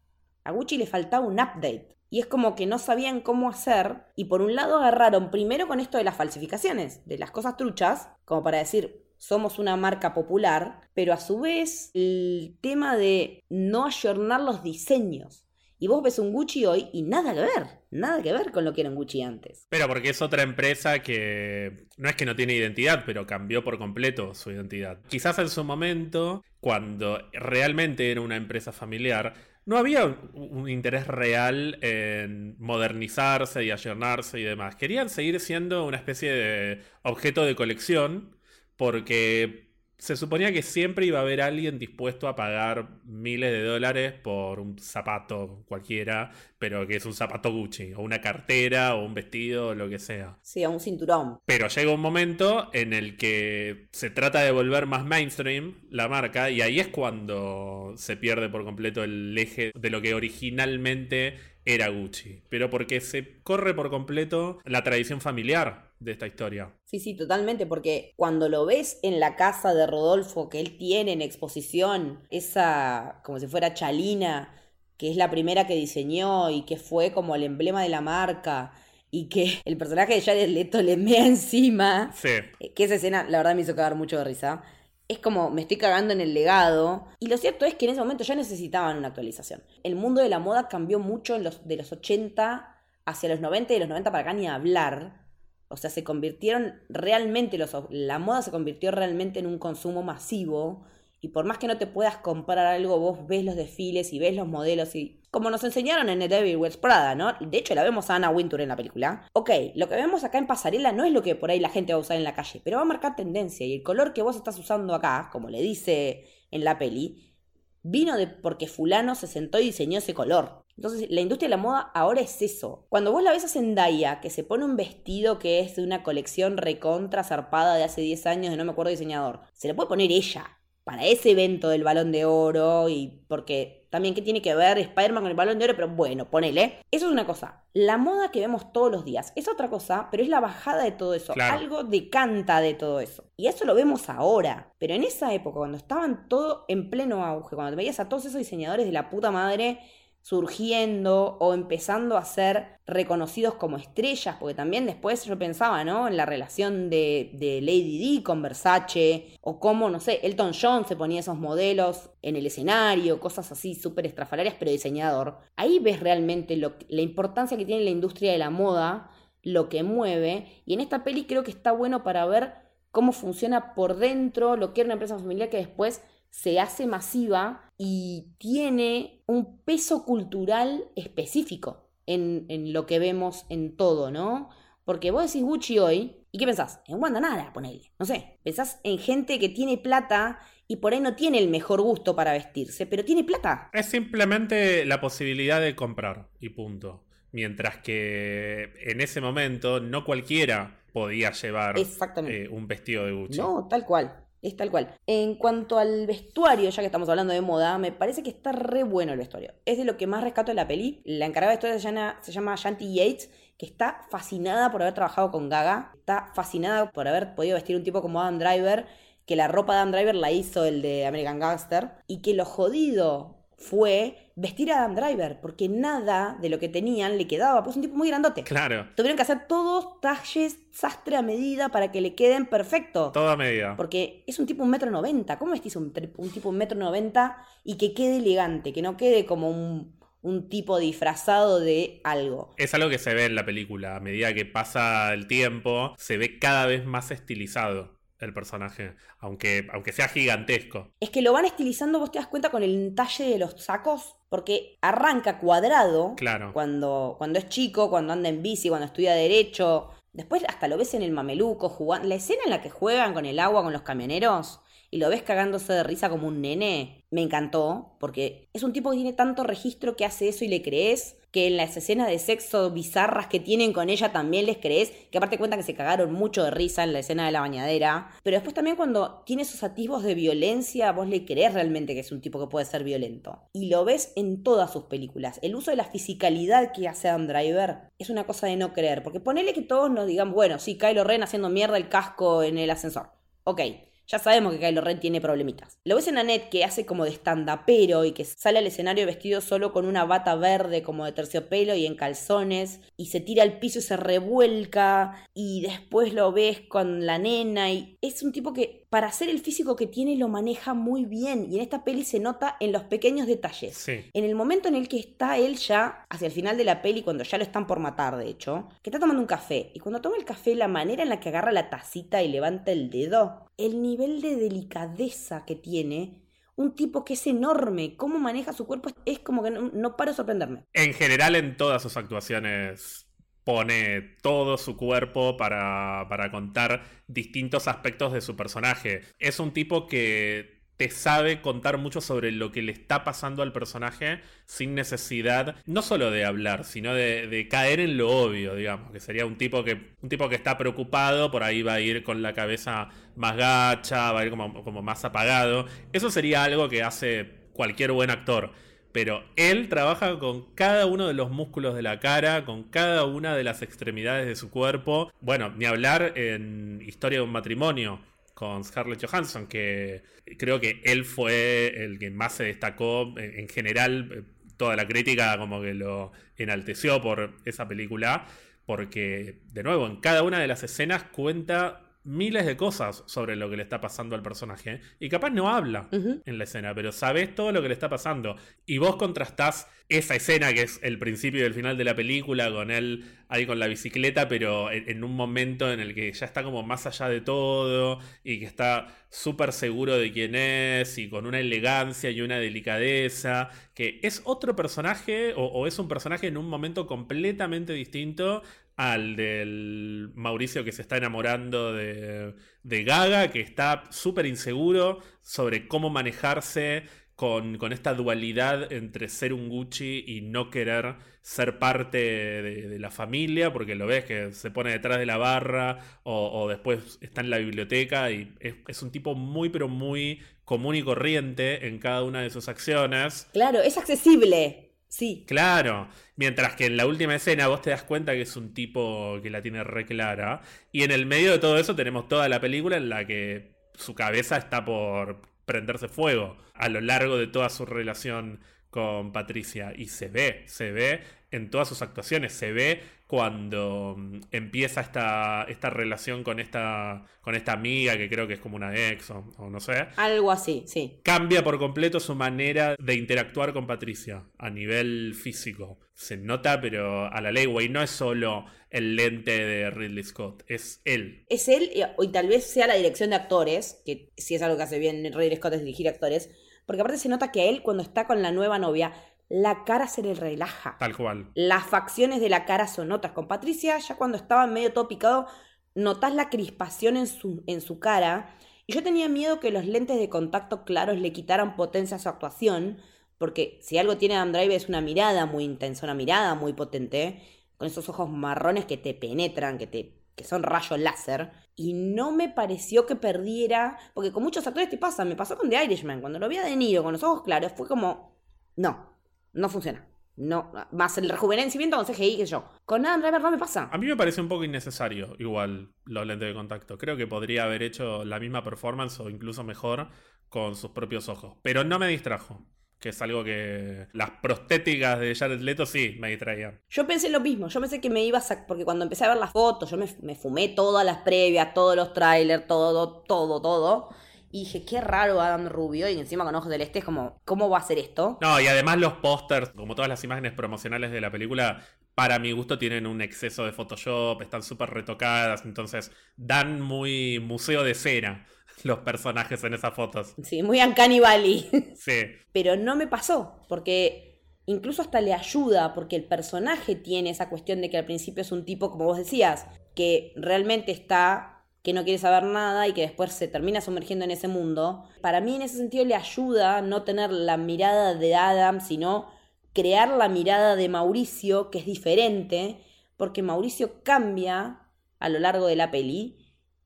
A Gucci le faltaba un update. Y es como que no sabían cómo hacer. Y por un lado agarraron primero con esto de las falsificaciones, de las cosas truchas, como para decir, somos una marca popular, pero a su vez el tema de no ayornar los diseños. Y vos ves un Gucci hoy y nada que ver, nada que ver con lo que era un Gucci antes. Pero porque es otra empresa que no es que no tiene identidad, pero cambió por completo su identidad. Quizás en su momento, cuando realmente era una empresa familiar, no había un interés real en modernizarse y ayornarse y demás. Querían seguir siendo una especie de objeto de colección porque se suponía que siempre iba a haber alguien dispuesto a pagar miles de dólares por un zapato cualquiera, pero que es un zapato Gucci, o una cartera, o un vestido, o lo que sea. Sí, a un cinturón. Pero llega un momento en el que se trata de volver más mainstream la marca, y ahí es cuando se pierde por completo el eje de lo que originalmente era Gucci, pero porque se corre por completo la tradición familiar de esta historia. Sí, sí, totalmente, porque cuando lo ves en la casa de Rodolfo que él tiene en exposición, esa como si fuera Chalina, que es la primera que diseñó y que fue como el emblema de la marca, y que el personaje de Jared Leto le mea encima, sí. Eh, que esa escena la verdad me hizo cagar mucho de risa. Es como me estoy cagando en el legado. Y lo cierto es que en ese momento ya necesitaban una actualización. El mundo de la moda cambió mucho en los, de los 80 hacia los 90 y de los 90 para acá ni hablar. O sea, se convirtieron realmente, los, la moda se convirtió realmente en un consumo masivo. Y por más que no te puedas comprar algo, vos ves los desfiles y ves los modelos y... Como nos enseñaron en The Devil Wears Prada, ¿no? De hecho, la vemos a Anna Wintour en la película. Ok, lo que vemos acá en pasarela no es lo que por ahí la gente va a usar en la calle, pero va a marcar tendencia. Y el color que vos estás usando acá, como le dice en la peli, vino de porque fulano se sentó y diseñó ese color. Entonces, la industria de la moda ahora es eso. Cuando vos la ves a Zendaya, que se pone un vestido que es de una colección recontra zarpada de hace 10 años de no me acuerdo diseñador, se le puede poner ella para ese evento del balón de oro y porque también qué tiene que ver Spider-Man con el balón de oro, pero bueno, ponele. Eso es una cosa. La moda que vemos todos los días es otra cosa, pero es la bajada de todo eso. Algo decanta de todo eso. Y eso lo vemos ahora. Pero en esa época, cuando estaban todo en pleno auge, cuando te veías a todos esos diseñadores de la puta madre surgiendo o empezando a ser reconocidos como estrellas, porque también después yo pensaba, ¿no? En la relación de, de Lady D con Versace, o cómo, no sé, Elton John se ponía esos modelos en el escenario, cosas así súper estrafalarias, pero diseñador. Ahí ves realmente lo, la importancia que tiene la industria de la moda, lo que mueve, y en esta peli creo que está bueno para ver cómo funciona por dentro lo que era una empresa familiar que después se hace masiva y tiene un peso cultural específico en, lo que vemos en todo, ¿no? Porque vos decís Gucci hoy, ¿y qué pensás? En Guandanara, ponele. No sé, pensás en gente que tiene plata y por ahí no tiene el mejor gusto para vestirse, pero tiene plata. Es simplemente la posibilidad de comprar y punto. Mientras que en ese momento no cualquiera podía llevar eh, un vestido de Gucci. No, tal cual. Es tal cual. En cuanto al vestuario, ya que estamos hablando de moda, me parece que está re bueno el vestuario. Es de lo que más rescato de la peli. La encargada de vestuario se llama, se llama Shanti Yates, que está fascinada por haber trabajado con Gaga. Está fascinada por haber podido vestir un tipo como Adam Driver, que la ropa de Adam Driver la hizo el de American Gangster. Y que lo jodido fue vestir a Adam Driver, porque nada de lo que tenían le quedaba, pues es un tipo muy grandote. Claro. Tuvieron que hacer todos talles, sastre a medida para que le queden perfecto. Toda medida. Porque es un tipo un metro noventa. ¿Cómo vestís un, un tipo un metro noventa y que quede elegante? Que no quede como un, un tipo disfrazado de algo. Es algo que se ve en la película. A medida que pasa el tiempo, se ve cada vez más estilizado el personaje. Aunque, aunque sea gigantesco. Es que lo van estilizando, vos te das cuenta con el talle de los sacos, porque arranca cuadrado Claro. cuando, cuando es chico, cuando anda en bici, cuando estudia derecho. Después hasta lo ves en el mameluco jugando. La escena en la que juegan con el agua con los camioneros y lo ves cagándose de risa como un nene, me encantó, porque es un tipo que tiene tanto registro que hace eso y le crees, que en las escenas de sexo bizarras que tienen con ella también les crees, que aparte cuentan que se cagaron mucho de risa en la escena de la bañadera, pero después también cuando tiene esos atisbos de violencia, vos le crees realmente que es un tipo que puede ser violento. Y lo ves en todas sus películas. El uso de la fisicalidad que hace Adam Driver es una cosa de no creer, porque ponele que todos nos digan, bueno, sí, Kylo Ren haciendo mierda el casco en el ascensor. Ok, ya sabemos que Kylo Ren tiene problemitas. Lo ves en Annette que hace como de stand-upero y que sale al escenario vestido solo con una bata verde como de terciopelo y en calzones y se tira al piso y se revuelca y después lo ves con la nena y es un tipo que para hacer el físico que tiene lo maneja muy bien y en esta peli se nota en los pequeños detalles. Sí. En el momento en el que está él ya, hacia el final de la peli, cuando ya lo están por matar, de hecho, que está tomando un café, y cuando toma el café, la manera en la que agarra la tacita y levanta el dedo, el nivel de delicadeza que tiene, un tipo que es enorme, cómo maneja su cuerpo, es como que no, no paro de sorprenderme. En general, en todas sus actuaciones pone todo su cuerpo para, para contar distintos aspectos de su personaje. Es un tipo que te sabe contar mucho sobre lo que le está pasando al personaje sin necesidad no solo de hablar, sino de, caer en lo obvio, digamos, que sería un tipo que un tipo que está preocupado, por ahí va a ir con la cabeza más gacha, va a ir como, como más apagado. Eso sería algo que hace cualquier buen actor. Pero él trabaja con cada uno de los músculos de la cara, con cada una de las extremidades de su cuerpo. Bueno, ni hablar en Historia de un matrimonio con Scarlett Johansson, que creo que él fue el que más se destacó en, en general. Toda la crítica como que lo enalteció por esa película, porque de nuevo, en cada una de las escenas cuenta miles de cosas sobre lo que le está pasando al personaje y capaz no habla en la escena, pero sabes todo lo que le está pasando. Y vos contrastás esa escena que es el principio y el final de la película con él ahí con la bicicleta, pero en, en un momento en el que ya está como más allá de todo y que está súper seguro de quién es y con una elegancia y una delicadeza, que es otro personaje o, o es un personaje en un momento completamente distinto al del Mauricio que se está enamorando de, de Gaga, que está súper inseguro sobre cómo manejarse con, con esta dualidad entre ser un Gucci y no querer ser parte de, la familia, porque lo ves que se pone detrás de la barra o, después está en la biblioteca y es un tipo muy pero muy común y corriente en cada una de sus acciones. Claro, es accesible. Sí. Claro, mientras que en la última escena vos te das cuenta que es un tipo que la tiene re clara. Y en el medio de todo eso tenemos toda la película en la que su cabeza está por prenderse fuego a lo largo de toda su relación con Patricia. Y se ve, se ve en todas sus actuaciones, se ve cuando mm, empieza esta, esta relación con esta, con esta amiga que creo que es como una ex o, o no sé Algo así, sí. cambia por completo su manera de interactuar con Patricia a nivel físico. Se nota, pero a la ley, güey, no es solo el lente de Ridley Scott, es él. Es él, y, y tal vez sea la dirección de actores, que si es algo que hace bien Ridley Scott es dirigir actores, porque aparte se nota que él cuando está con la nueva novia, la cara se le relaja. Tal cual. Las facciones de la cara son otras. Con Patricia, ya cuando estaba medio todo picado, notás la crispación en su, en su cara. Y yo tenía miedo que los lentes de contacto claros le quitaran potencia a su actuación, porque si algo tiene Adam Driver es una mirada muy intensa, una mirada muy potente, con esos ojos marrones que te penetran, que te que son rayos láser, y no me pareció que perdiera, porque con muchos actores te pasa, me pasó con The Irishman, cuando lo vi a De Niro con los ojos claros, fue como, no, no funciona. No, más el rejuvenecimiento con CGI que yo. Con Adam Driver no me pasa. A mí me parece un poco innecesario, igual, los lentes de contacto. Creo que podría haber hecho la misma performance o incluso mejor con sus propios ojos. Pero no me distrajo. Que es algo que las prostéticas de Jared Leto sí me distraían. Yo pensé lo mismo, yo pensé que me ibas a... Porque cuando empecé a ver las fotos, yo me, me fumé todas las previas, todos los trailers, todo, todo, todo. Y dije, qué raro Adam Rubio. Y encima con ojos del este es como, ¿cómo va a ser esto? No, y además los pósters, como todas las imágenes promocionales de la película, para mi gusto tienen un exceso de Photoshop, están súper retocadas, entonces dan muy museo de cera los personajes en esas fotos. Sí, muy Uncanny Valley. Sí. Pero no me pasó, porque incluso hasta le ayuda, porque el personaje tiene esa cuestión de que al principio es un tipo, como vos decías, que realmente está que no quiere saber nada y que después se termina sumergiendo en ese mundo. Para mí en ese sentido le ayuda no tener la mirada de Adam, sino crear la mirada de Mauricio, que es diferente, porque Mauricio cambia a lo largo de la peli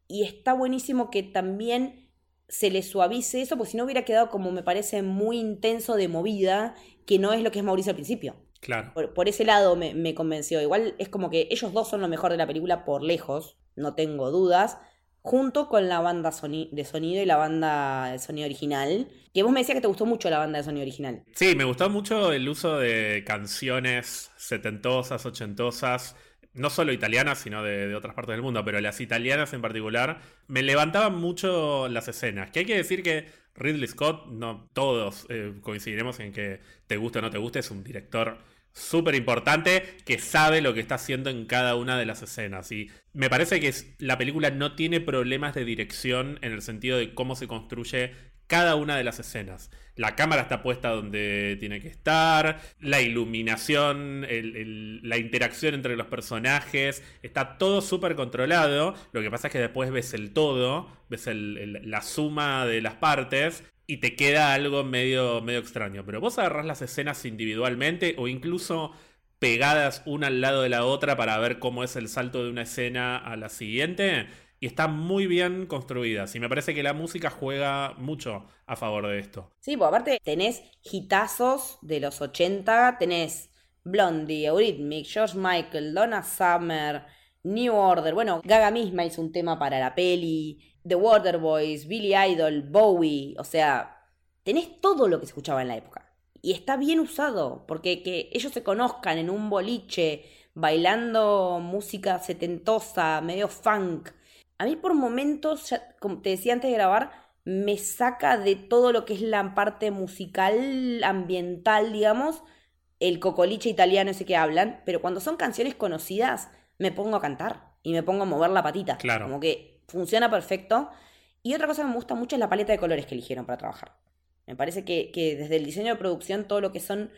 y está buenísimo que también se le suavice eso, porque si no hubiera quedado como me parece muy intenso de movida, que no es lo que es Mauricio al principio. Claro. Por, ese lado me, me, convenció. Igual es como que ellos dos son lo mejor de la película por lejos, no tengo dudas junto con la banda de sonido y la banda de sonido original. Que vos me decías que te gustó mucho la banda de sonido original. Sí, me gustó mucho el uso de canciones setentosas, ochentosas, no solo italianas, sino de, otras partes del mundo, pero las italianas en particular, me levantaban mucho las escenas. Que hay que decir que Ridley Scott, no todos eh, coincidiremos en que te guste o no te guste, es un director súper importante que sabe lo que está haciendo en cada una de las escenas. Y me parece que la película no tiene problemas de dirección en el sentido de cómo se construye cada una de las escenas. La cámara está puesta donde tiene que estar, la iluminación, la interacción entre los personajes, está todo súper controlado. Lo que pasa es que después ves el todo, ves la suma de las partes y te queda algo medio, medio extraño. Pero vos agarrás las escenas individualmente o incluso pegadas una al lado de la otra para ver cómo es el salto de una escena a la siguiente. Y están muy bien construidas. Y me parece que la música juega mucho a favor de esto. Sí, pues aparte tenés hitazos de los 80, tenés Blondie, Eurythmic, George Michael, Donna Summer, New Order. Bueno, Gaga misma hizo un tema para la peli. The Waterboys, Billy Idol, Bowie, o sea, tenés todo lo que se escuchaba en la época. Y está bien usado, porque que ellos se conozcan en un boliche, bailando música setentosa, medio funk. A mí por momentos, como te decía antes de grabar, me saca de todo lo que es la parte musical, ambiental, digamos, el cocoliche italiano ese que hablan, pero cuando son canciones conocidas, me pongo a cantar y me pongo a mover la patita. Claro. Como que funciona perfecto. Y otra cosa que me gusta mucho es la paleta de colores que eligieron para trabajar. Me parece que, desde el diseño de producción, todo lo que son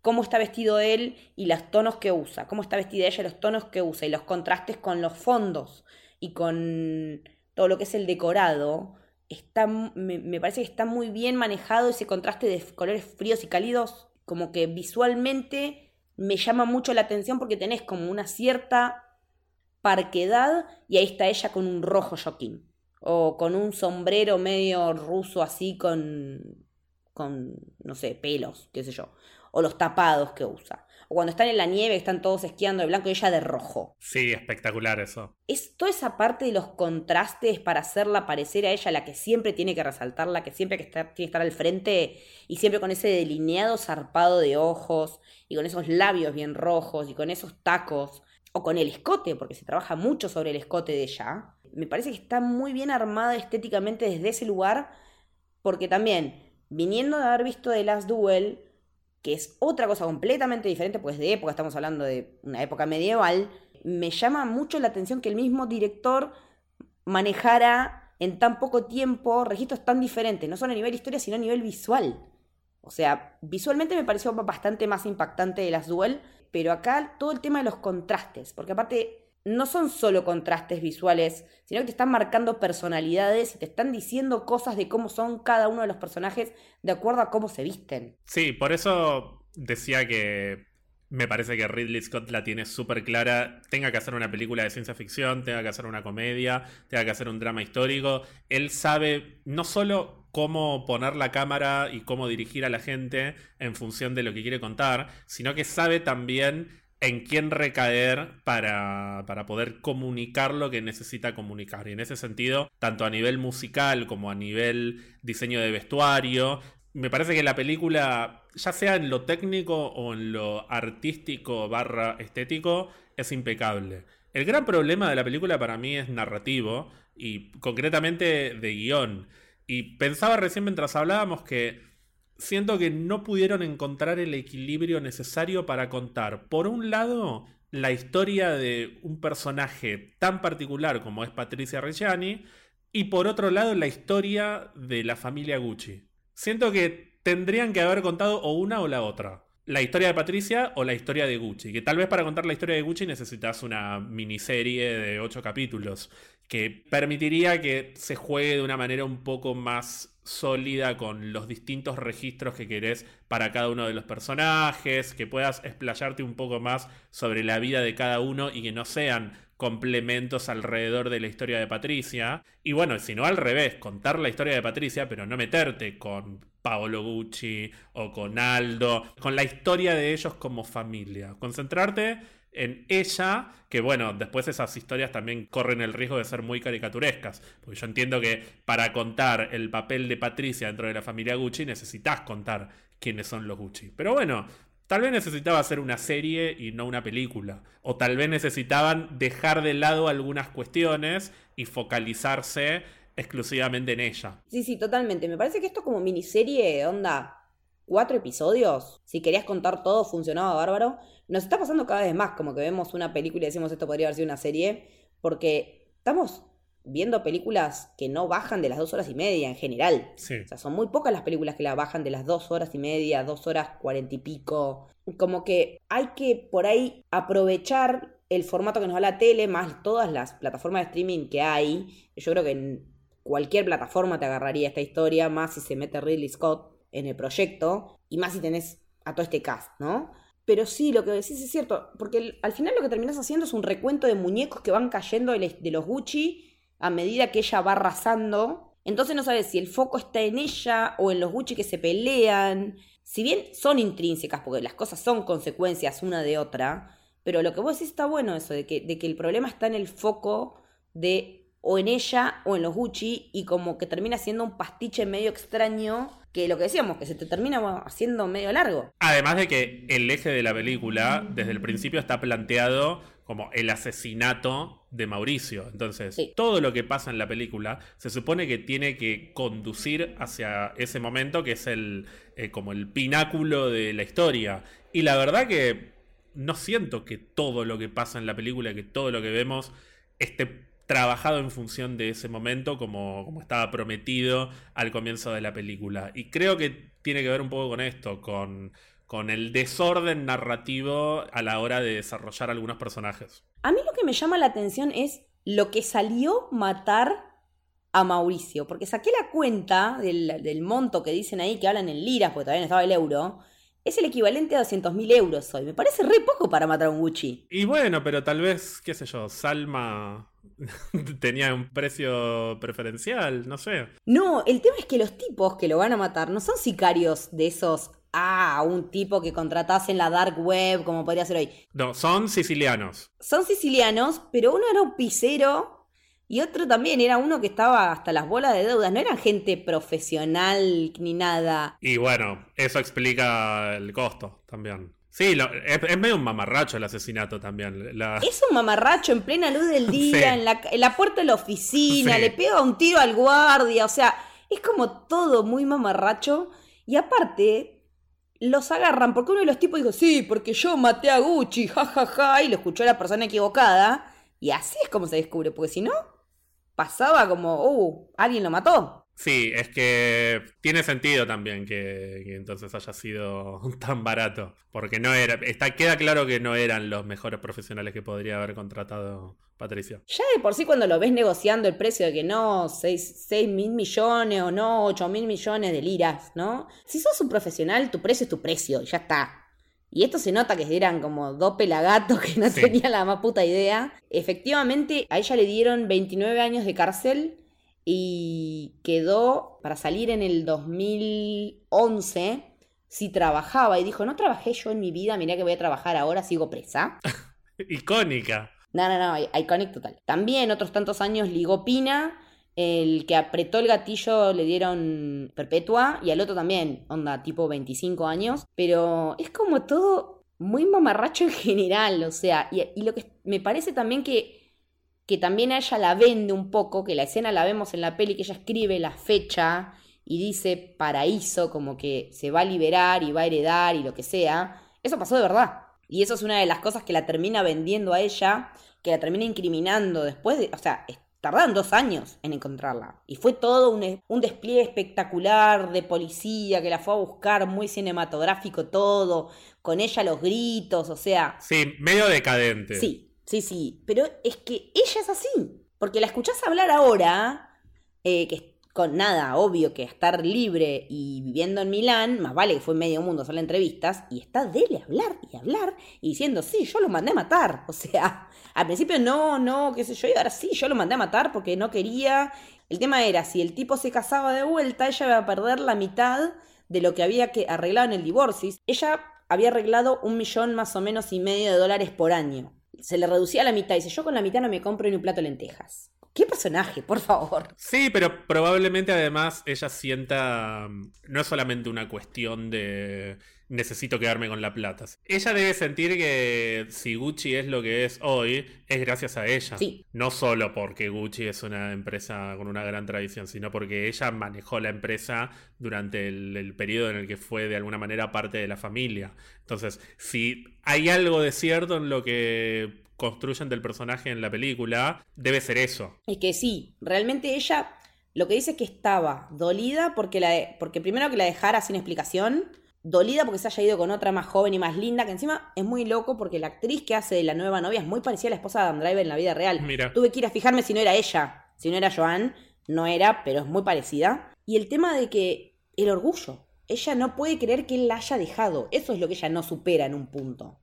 cómo está vestido él y los tonos que usa, cómo está vestida ella y los tonos que usa y los contrastes con los fondos y con todo lo que es el decorado, está, me, me, parece que está muy bien manejado ese contraste de colores fríos y cálidos, como que visualmente me llama mucho la atención porque tenés como una cierta parquedad y ahí está ella con un rojo joaquín. O con un sombrero medio ruso así con, con, no sé, pelos, qué sé yo. O los tapados que usa. O cuando están en la nieve, están todos esquiando de blanco y ella de rojo. Sí, espectacular eso. Es toda esa parte de los contrastes para hacerla parecer a ella la que siempre tiene que resaltar, la que siempre que tiene que estar al frente y siempre con ese delineado zarpado de ojos y con esos labios bien rojos y con esos tacos o con el escote, porque se trabaja mucho sobre el escote de ella, me parece que está muy bien armada estéticamente desde ese lugar, porque también, viniendo de haber visto The Last Duel, que es otra cosa completamente diferente, pues de época, estamos hablando de una época medieval, me llama mucho la atención que el mismo director manejara en tan poco tiempo registros tan diferentes, no solo a nivel historia, sino a nivel visual. O sea, visualmente me pareció bastante más impactante de Last Duel, pero acá todo el tema de los contrastes, porque aparte no son solo contrastes visuales, sino que te están marcando personalidades y te están diciendo cosas de cómo son cada uno de los personajes de acuerdo a cómo se visten. Sí, por eso decía que me parece que Ridley Scott la tiene súper clara. Tenga que hacer una película de ciencia ficción, tenga que hacer una comedia, tenga que hacer un drama histórico. Él sabe no solo cómo poner la cámara y cómo dirigir a la gente en función de lo que quiere contar, sino que sabe también en quién recaer para, para, poder comunicar lo que necesita comunicar. Y en ese sentido, tanto a nivel musical como a nivel diseño de vestuario, me parece que la película, ya sea en lo técnico o en lo artístico barra estético, es impecable. El gran problema de la película para mí es narrativo y concretamente de guion. Y pensaba recién mientras hablábamos que siento que no pudieron encontrar el equilibrio necesario para contar, por un lado, la historia de un personaje tan particular como es Patricia Reggiani, y por otro lado, la historia de la familia Gucci. Siento que tendrían que haber contado o una o la otra. La historia de Patricia o la historia de Gucci. Que tal vez para contar la historia de Gucci necesitas una miniserie de ocho capítulos. Que permitiría que se juegue de una manera un poco más sólida con los distintos registros que querés para cada uno de los personajes, que puedas explayarte un poco más sobre la vida de cada uno y que no sean complementos alrededor de la historia de Patricia. Y bueno, si no al revés, contar la historia de Patricia, pero no meterte con Paolo Gucci o con Aldo, con la historia de ellos como familia. Concentrarte en ella, que bueno, después esas historias también corren el riesgo de ser muy caricaturescas, porque yo entiendo que para contar el papel de Patricia dentro de la familia Gucci necesitas contar quiénes son los Gucci. Pero bueno, tal vez necesitaba hacer una serie y no una película, o tal vez necesitaban dejar de lado algunas cuestiones y focalizarse exclusivamente en ella. Sí, sí, totalmente. Me parece que esto como miniserie, onda, cuatro episodios, si querías contar todo, funcionaba bárbaro. Nos está pasando cada vez más, como que vemos una película y decimos esto podría haber sido una serie, porque estamos viendo películas que no bajan de las dos horas y media en general. O sea, son muy pocas las películas que la bajan de las dos horas y media, dos horas cuarenta y pico. Como que hay que por ahí aprovechar el formato que nos da la tele, más todas las plataformas de streaming que hay. Yo creo que en cualquier plataforma te agarraría esta historia, más si se mete Ridley Scott en el proyecto, y más si tenés a todo este cast, ¿no? Pero sí, lo que decís es cierto, porque al final lo que terminas haciendo es un recuento de muñecos que van cayendo de los Gucci a medida que ella va arrasando. Entonces no sabes si el foco está en ella o en los Gucci que se pelean. Si bien son intrínsecas, porque las cosas son consecuencias una de otra, pero lo que vos decís está bueno eso, de que, de que el problema está en el foco de o en ella o en los Gucci y como que termina siendo un pastiche medio extraño que lo que decíamos, que se te termina haciendo medio largo. Además de que el eje de la película desde el principio está planteado como el asesinato de Mauricio. Entonces, todo lo que pasa en la película se supone que tiene que conducir hacia ese momento que es el eh, como el pináculo de la historia. Y la verdad que no siento que todo lo que pasa en la película, que todo lo que vemos esté trabajado en función de ese momento como, como estaba prometido al comienzo de la película. Y creo que tiene que ver un poco con esto, con, con el desorden narrativo a la hora de desarrollar algunos personajes. A mí lo que me llama la atención es lo que salió matar a Mauricio, porque saqué la cuenta del, del monto que dicen ahí, que hablan en liras, porque todavía no estaba el euro, es el equivalente a 200 mil euros hoy. Me parece re poco para matar a un Gucci. Y bueno, pero tal vez, qué sé yo, Salma tenía un precio preferencial, no sé. No, el tema es que los tipos que lo van a matar no son sicarios de esos ah, un tipo que contratás en la dark web, como podría ser hoy. No, son sicilianos. Son sicilianos, pero uno era un pisero y otro también era uno que estaba hasta las bolas de deudas. No eran gente profesional ni nada. Y bueno, eso explica el costo también. Sí, es, medio un mamarracho el asesinato también. Es un mamarracho en plena luz del día, en, la, puerta de la oficina, le pega un tiro al guardia, o sea, es como todo muy mamarracho. Y aparte, los agarran porque uno de los tipos dijo, sí, porque yo maté a Gucci, jajaja, ja, ja", y lo escuchó la persona equivocada. Y así es como se descubre, porque si no, pasaba como, uh, alguien lo mató. Sí, es que tiene sentido también que, entonces haya sido tan barato. Porque no era. Está, queda claro que no eran los mejores profesionales que podría haber contratado Patricia. Ya de por sí, cuando lo ves negociando el precio de que no, 6, mil millones o no, 8 mil millones de liras, ¿no? Si sos un profesional, tu precio es tu precio, ya está. Y esto se nota que eran como dos pelagatos que no tenían la más puta idea. Efectivamente, a ella le dieron 29 años de cárcel y quedó para salir en el 2011 si trabajaba y dijo, no trabajé yo en mi vida, mirá que voy a trabajar ahora, sigo presa. Icónica. No, no, no, icónica total. También otros tantos años ligó Pina El que apretó el gatillo le dieron perpetua y al otro también, onda, tipo 25 años. Pero es como todo muy mamarracho en general, o sea, y, y lo que me parece también que, que también a ella la vende un poco, que la escena la vemos en la peli, que ella escribe la fecha y dice paraíso, como que se va a liberar y va a heredar y lo que sea. Eso pasó de verdad. Y eso es una de las cosas que la termina vendiendo a ella, que la termina incriminando después de, o sea, tardaron dos años en encontrarla. Y fue todo un, un, despliegue espectacular de policía que la fue a buscar, muy cinematográfico todo, con ella los gritos, o sea... Sí, medio decadente. Sí, sí, sí. Pero es que ella es así. Porque la escuchás hablar ahora, eh, que con nada, obvio que estar libre y viviendo en Milán, más vale que fue medio mundo hacerle entrevistas, y está dele hablar y hablar y diciendo, sí, yo lo mandé a matar. O sea, al principio no, no, qué sé yo, y ahora sí, yo lo mandé a matar porque no quería. El tema era, si el tipo se casaba de vuelta, ella iba a perder la mitad de lo que había que arreglado en el divorcio. Ella había arreglado un millón más o menos y medio de dólares por año. Se le reducía a la mitad. Dice, yo con la mitad no me compro ni un plato de lentejas. ¿Qué personaje, por favor? Sí, pero probablemente además ella sienta. mm, No es solamente una cuestión de necesito quedarme con la plata. Ella debe sentir que si Gucci es lo que es hoy, es gracias a ella. Sí. No solo porque Gucci es una empresa con una gran tradición, sino porque ella manejó la empresa durante el, el periodo en el que fue de alguna manera parte de la familia. Entonces, si hay algo de cierto en lo que construyen del personaje en la película, debe ser eso. Es que sí, realmente ella lo que dice es que estaba dolida porque, la de- porque primero que la dejara sin explicación, dolida porque se haya ido con otra más joven y más linda, que encima es muy loco porque la actriz que hace de la nueva novia es muy parecida a la esposa de Adam Driver en la vida real. Mira. Tuve que ir a fijarme si no era ella, si no era Joan, no era, pero es muy parecida. Y el tema de que el orgullo, ella no puede creer que él la haya dejado, eso es lo que ella no supera en un punto.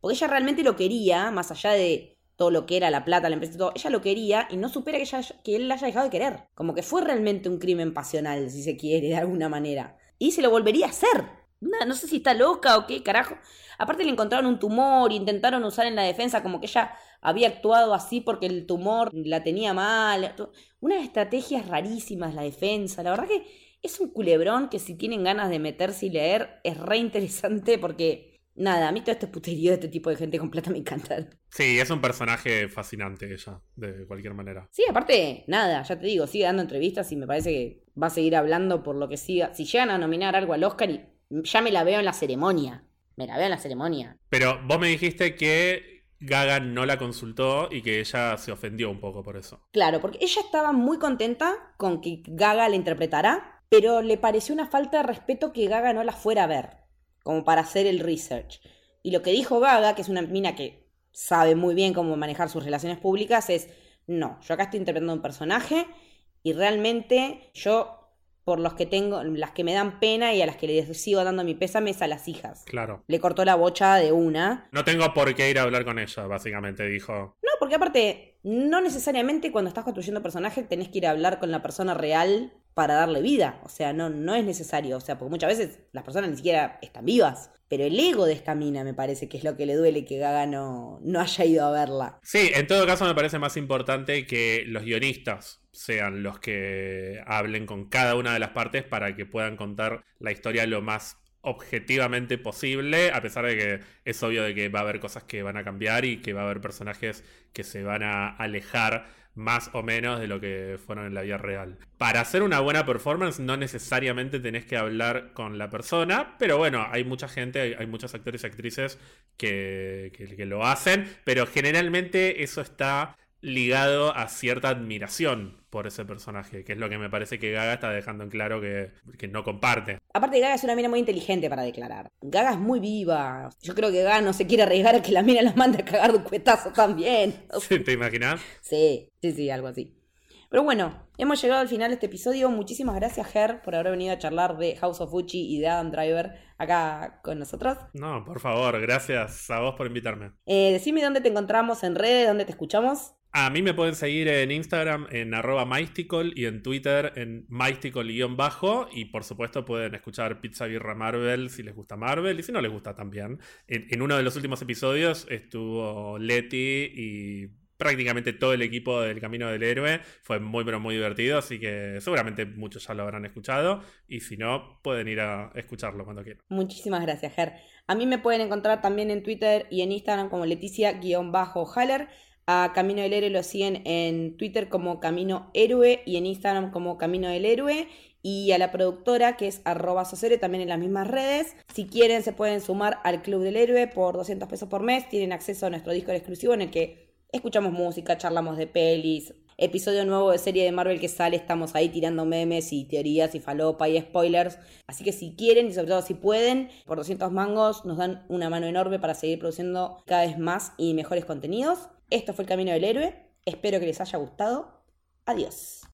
Porque ella realmente lo quería, más allá de todo lo que era la plata, la empresa y todo, ella lo quería y no supera que, ella, que él la haya dejado de querer. Como que fue realmente un crimen pasional, si se quiere, de alguna manera. Y se lo volvería a hacer. No, no sé si está loca o qué, carajo. Aparte le encontraron un tumor, intentaron usar en la defensa como que ella había actuado así porque el tumor la tenía mal. Unas estrategias rarísimas la defensa. La verdad que es un culebrón que si tienen ganas de meterse y leer es re interesante porque Nada, a mí todo este puterío de este tipo de gente con plata me encantan. Sí, es un personaje fascinante ella, de cualquier manera. Sí, aparte, nada, ya te digo, sigue dando entrevistas y me parece que va a seguir hablando por lo que siga. Si llegan a nominar algo al Oscar, y ya me la veo en la ceremonia. Me la veo en la ceremonia. Pero vos me dijiste que Gaga no la consultó y que ella se ofendió un poco por eso. Claro, porque ella estaba muy contenta con que Gaga la interpretara, pero le pareció una falta de respeto que Gaga no la fuera a ver, como para hacer el research. Y lo que dijo Gaga, que es una mina que sabe muy bien cómo manejar sus relaciones públicas, es, no, yo acá estoy interpretando un personaje y realmente yo, por los que tengo, las que me dan pena y a las que les sigo dando mi pésame es a las hijas. Claro. Le cortó la bocha de una. No tengo por qué ir a hablar con ella, básicamente, dijo. No, porque aparte, no necesariamente cuando estás construyendo personaje tenés que ir a hablar con la persona real para darle vida. O sea, no, no es necesario. O sea, porque muchas veces las personas ni siquiera están vivas. Pero el ego de esta mina me parece que es lo que le duele que Gaga no, no haya ido a verla. Sí, en todo caso me parece más importante que los guionistas sean los que hablen con cada una de las partes para que puedan contar la historia lo más objetivamente posible, a pesar de que es obvio de que va a haber cosas que van a cambiar y que va a haber personajes que se van a alejar más o menos de lo que fueron en la vida real. Para hacer una buena performance no necesariamente tenés que hablar con la persona, pero bueno, hay mucha gente, hay, muchos actores y actrices que, que- que lo hacen, pero generalmente eso está ligado a cierta admiración por ese personaje, que es lo que me parece que Gaga está dejando en claro que, que no comparte. Aparte, Gaga es una mina muy inteligente para declarar. Gaga es muy viva. Yo creo que Gaga no se quiere arriesgar a que la mina la mande a cagar de un cuetazo también. ¿Te imaginas? Sí, sí, sí, algo así. Pero bueno, hemos llegado al final de este episodio. Muchísimas gracias, Ger, por haber venido a charlar de House of Gucci y de Adam Driver acá con nosotros. No, por favor, gracias a vos por invitarme. Eh, decime dónde te encontramos en redes, dónde te escuchamos. A mí me pueden seguir en Instagram en arroba mystical y en Twitter en mystical-bajo y por supuesto pueden escuchar Pizza Birra Marvel si les gusta Marvel y si no les gusta también. En, en uno de los últimos episodios estuvo Leti y prácticamente todo el equipo del Camino del Héroe. Fue muy, pero muy divertido, así que seguramente muchos ya lo habrán escuchado. Y si no, pueden ir a escucharlo cuando quieran. Muchísimas gracias, Ger. A mí me pueden encontrar también en Twitter y en Instagram como Leticia-Haller. A Camino del Héroe lo siguen en Twitter como Camino Héroe y en Instagram como Camino del Héroe. Y a la productora que es arroba Sosere también en las mismas redes. Si quieren se pueden sumar al Club del Héroe por 200 pesos por mes. Tienen acceso a nuestro disco exclusivo en el que escuchamos música, charlamos de pelis. Episodio nuevo de serie de Marvel que sale, estamos ahí tirando memes y teorías y falopa y spoilers. Así que si quieren y sobre todo si pueden, por 200 mangos nos dan una mano enorme para seguir produciendo cada vez más y mejores contenidos. Esto fue el Camino del Héroe. Espero que les haya gustado. Adiós.